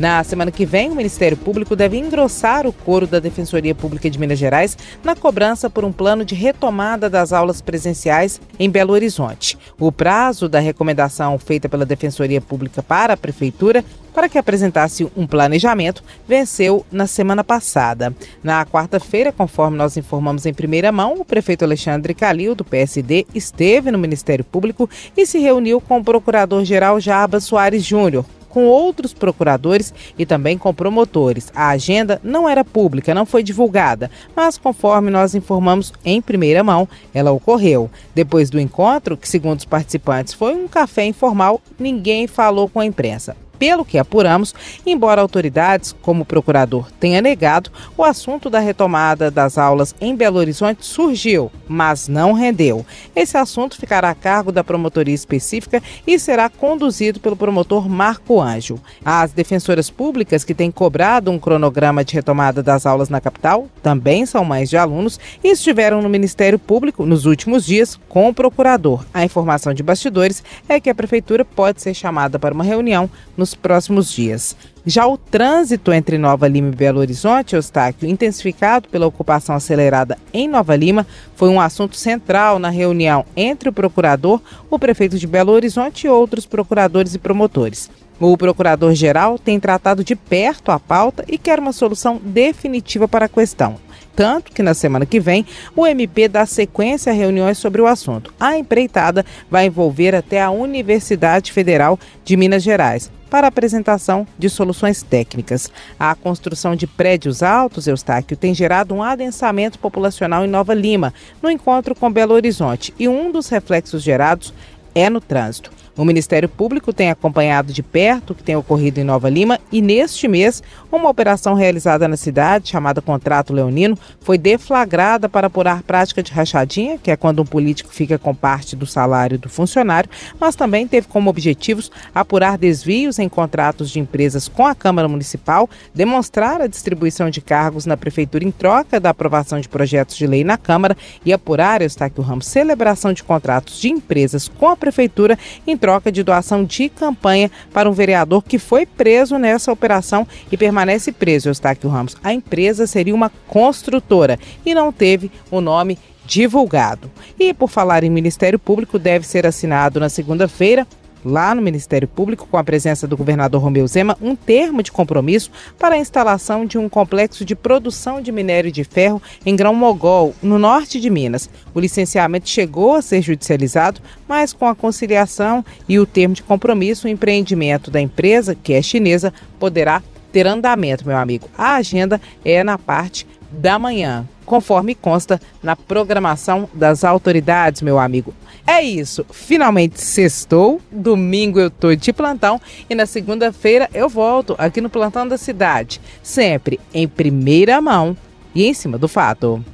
Na semana que vem, o Ministério Público deve engrossar o coro da Defensoria Pública de Minas Gerais na cobrança por um plano de retomada das aulas presenciais em Belo Horizonte. O prazo da recomendação feita pela Defensoria Pública para a Prefeitura para que apresentasse um planejamento, venceu na semana passada. Na quarta-feira, conforme nós informamos em primeira mão, o prefeito Alexandre Calil, do PSD, esteve no Ministério Público e se reuniu com o procurador-geral Jarbas Soares Júnior com outros procuradores e também com promotores. A agenda não era pública, não foi divulgada, mas conforme nós informamos em primeira mão, ela ocorreu. Depois do encontro, que segundo os participantes foi um café informal, ninguém falou com a imprensa. Pelo que apuramos, embora autoridades, como o procurador, tenha negado, o assunto da retomada das aulas em Belo Horizonte surgiu, mas não rendeu. Esse assunto ficará a cargo da promotoria específica e será conduzido pelo promotor Marco Ângelo. As defensoras públicas que têm cobrado um cronograma de retomada das aulas na capital também são mães de alunos e estiveram no Ministério Público nos últimos dias com o procurador. A informação de bastidores é que a prefeitura pode ser chamada para uma reunião nos nos próximos dias. Já o trânsito entre Nova Lima e Belo Horizonte, Eustáquio, intensificado pela ocupação acelerada em Nova Lima, foi um assunto central na reunião entre o procurador, o prefeito de Belo Horizonte e outros procuradores e promotores. O procurador-geral tem tratado de perto a pauta e quer uma solução definitiva para a questão tanto que na semana que vem o MP dá sequência a reuniões sobre o assunto. A empreitada vai envolver até a Universidade Federal de Minas Gerais para apresentação de soluções técnicas. A construção de prédios altos, Eustáquio, tem gerado um adensamento populacional em Nova Lima, no encontro com Belo Horizonte, e um dos reflexos gerados é no trânsito. O Ministério Público tem acompanhado de perto o que tem ocorrido em Nova Lima e, neste mês, uma operação realizada na cidade, chamada Contrato Leonino, foi deflagrada para apurar prática de rachadinha, que é quando um político fica com parte do salário do funcionário, mas também teve como objetivos apurar desvios em contratos de empresas com a Câmara Municipal, demonstrar a distribuição de cargos na Prefeitura em troca da aprovação de projetos de lei na Câmara e apurar, Eustáquio Ramos, celebração de contratos de empresas com a Prefeitura em troca de doação de campanha para um vereador que foi preso nessa operação e permanece preso, Eustáquio Ramos. A empresa seria uma construtora e não teve o nome divulgado. E por falar em Ministério Público, deve ser assinado na segunda-feira lá no Ministério Público, com a presença do governador Romeu Zema, um termo de compromisso para a instalação de um complexo de produção de minério de ferro em Grão Mogol, no norte de Minas. O licenciamento chegou a ser judicializado, mas com a conciliação e o termo de compromisso, o empreendimento da empresa, que é chinesa, poderá ter andamento, meu amigo. A agenda é na parte da manhã, conforme consta na programação das autoridades, meu amigo. É isso, finalmente sextou, domingo eu tô de plantão e na segunda-feira eu volto aqui no Plantão da Cidade, sempre em primeira mão e em cima do fato.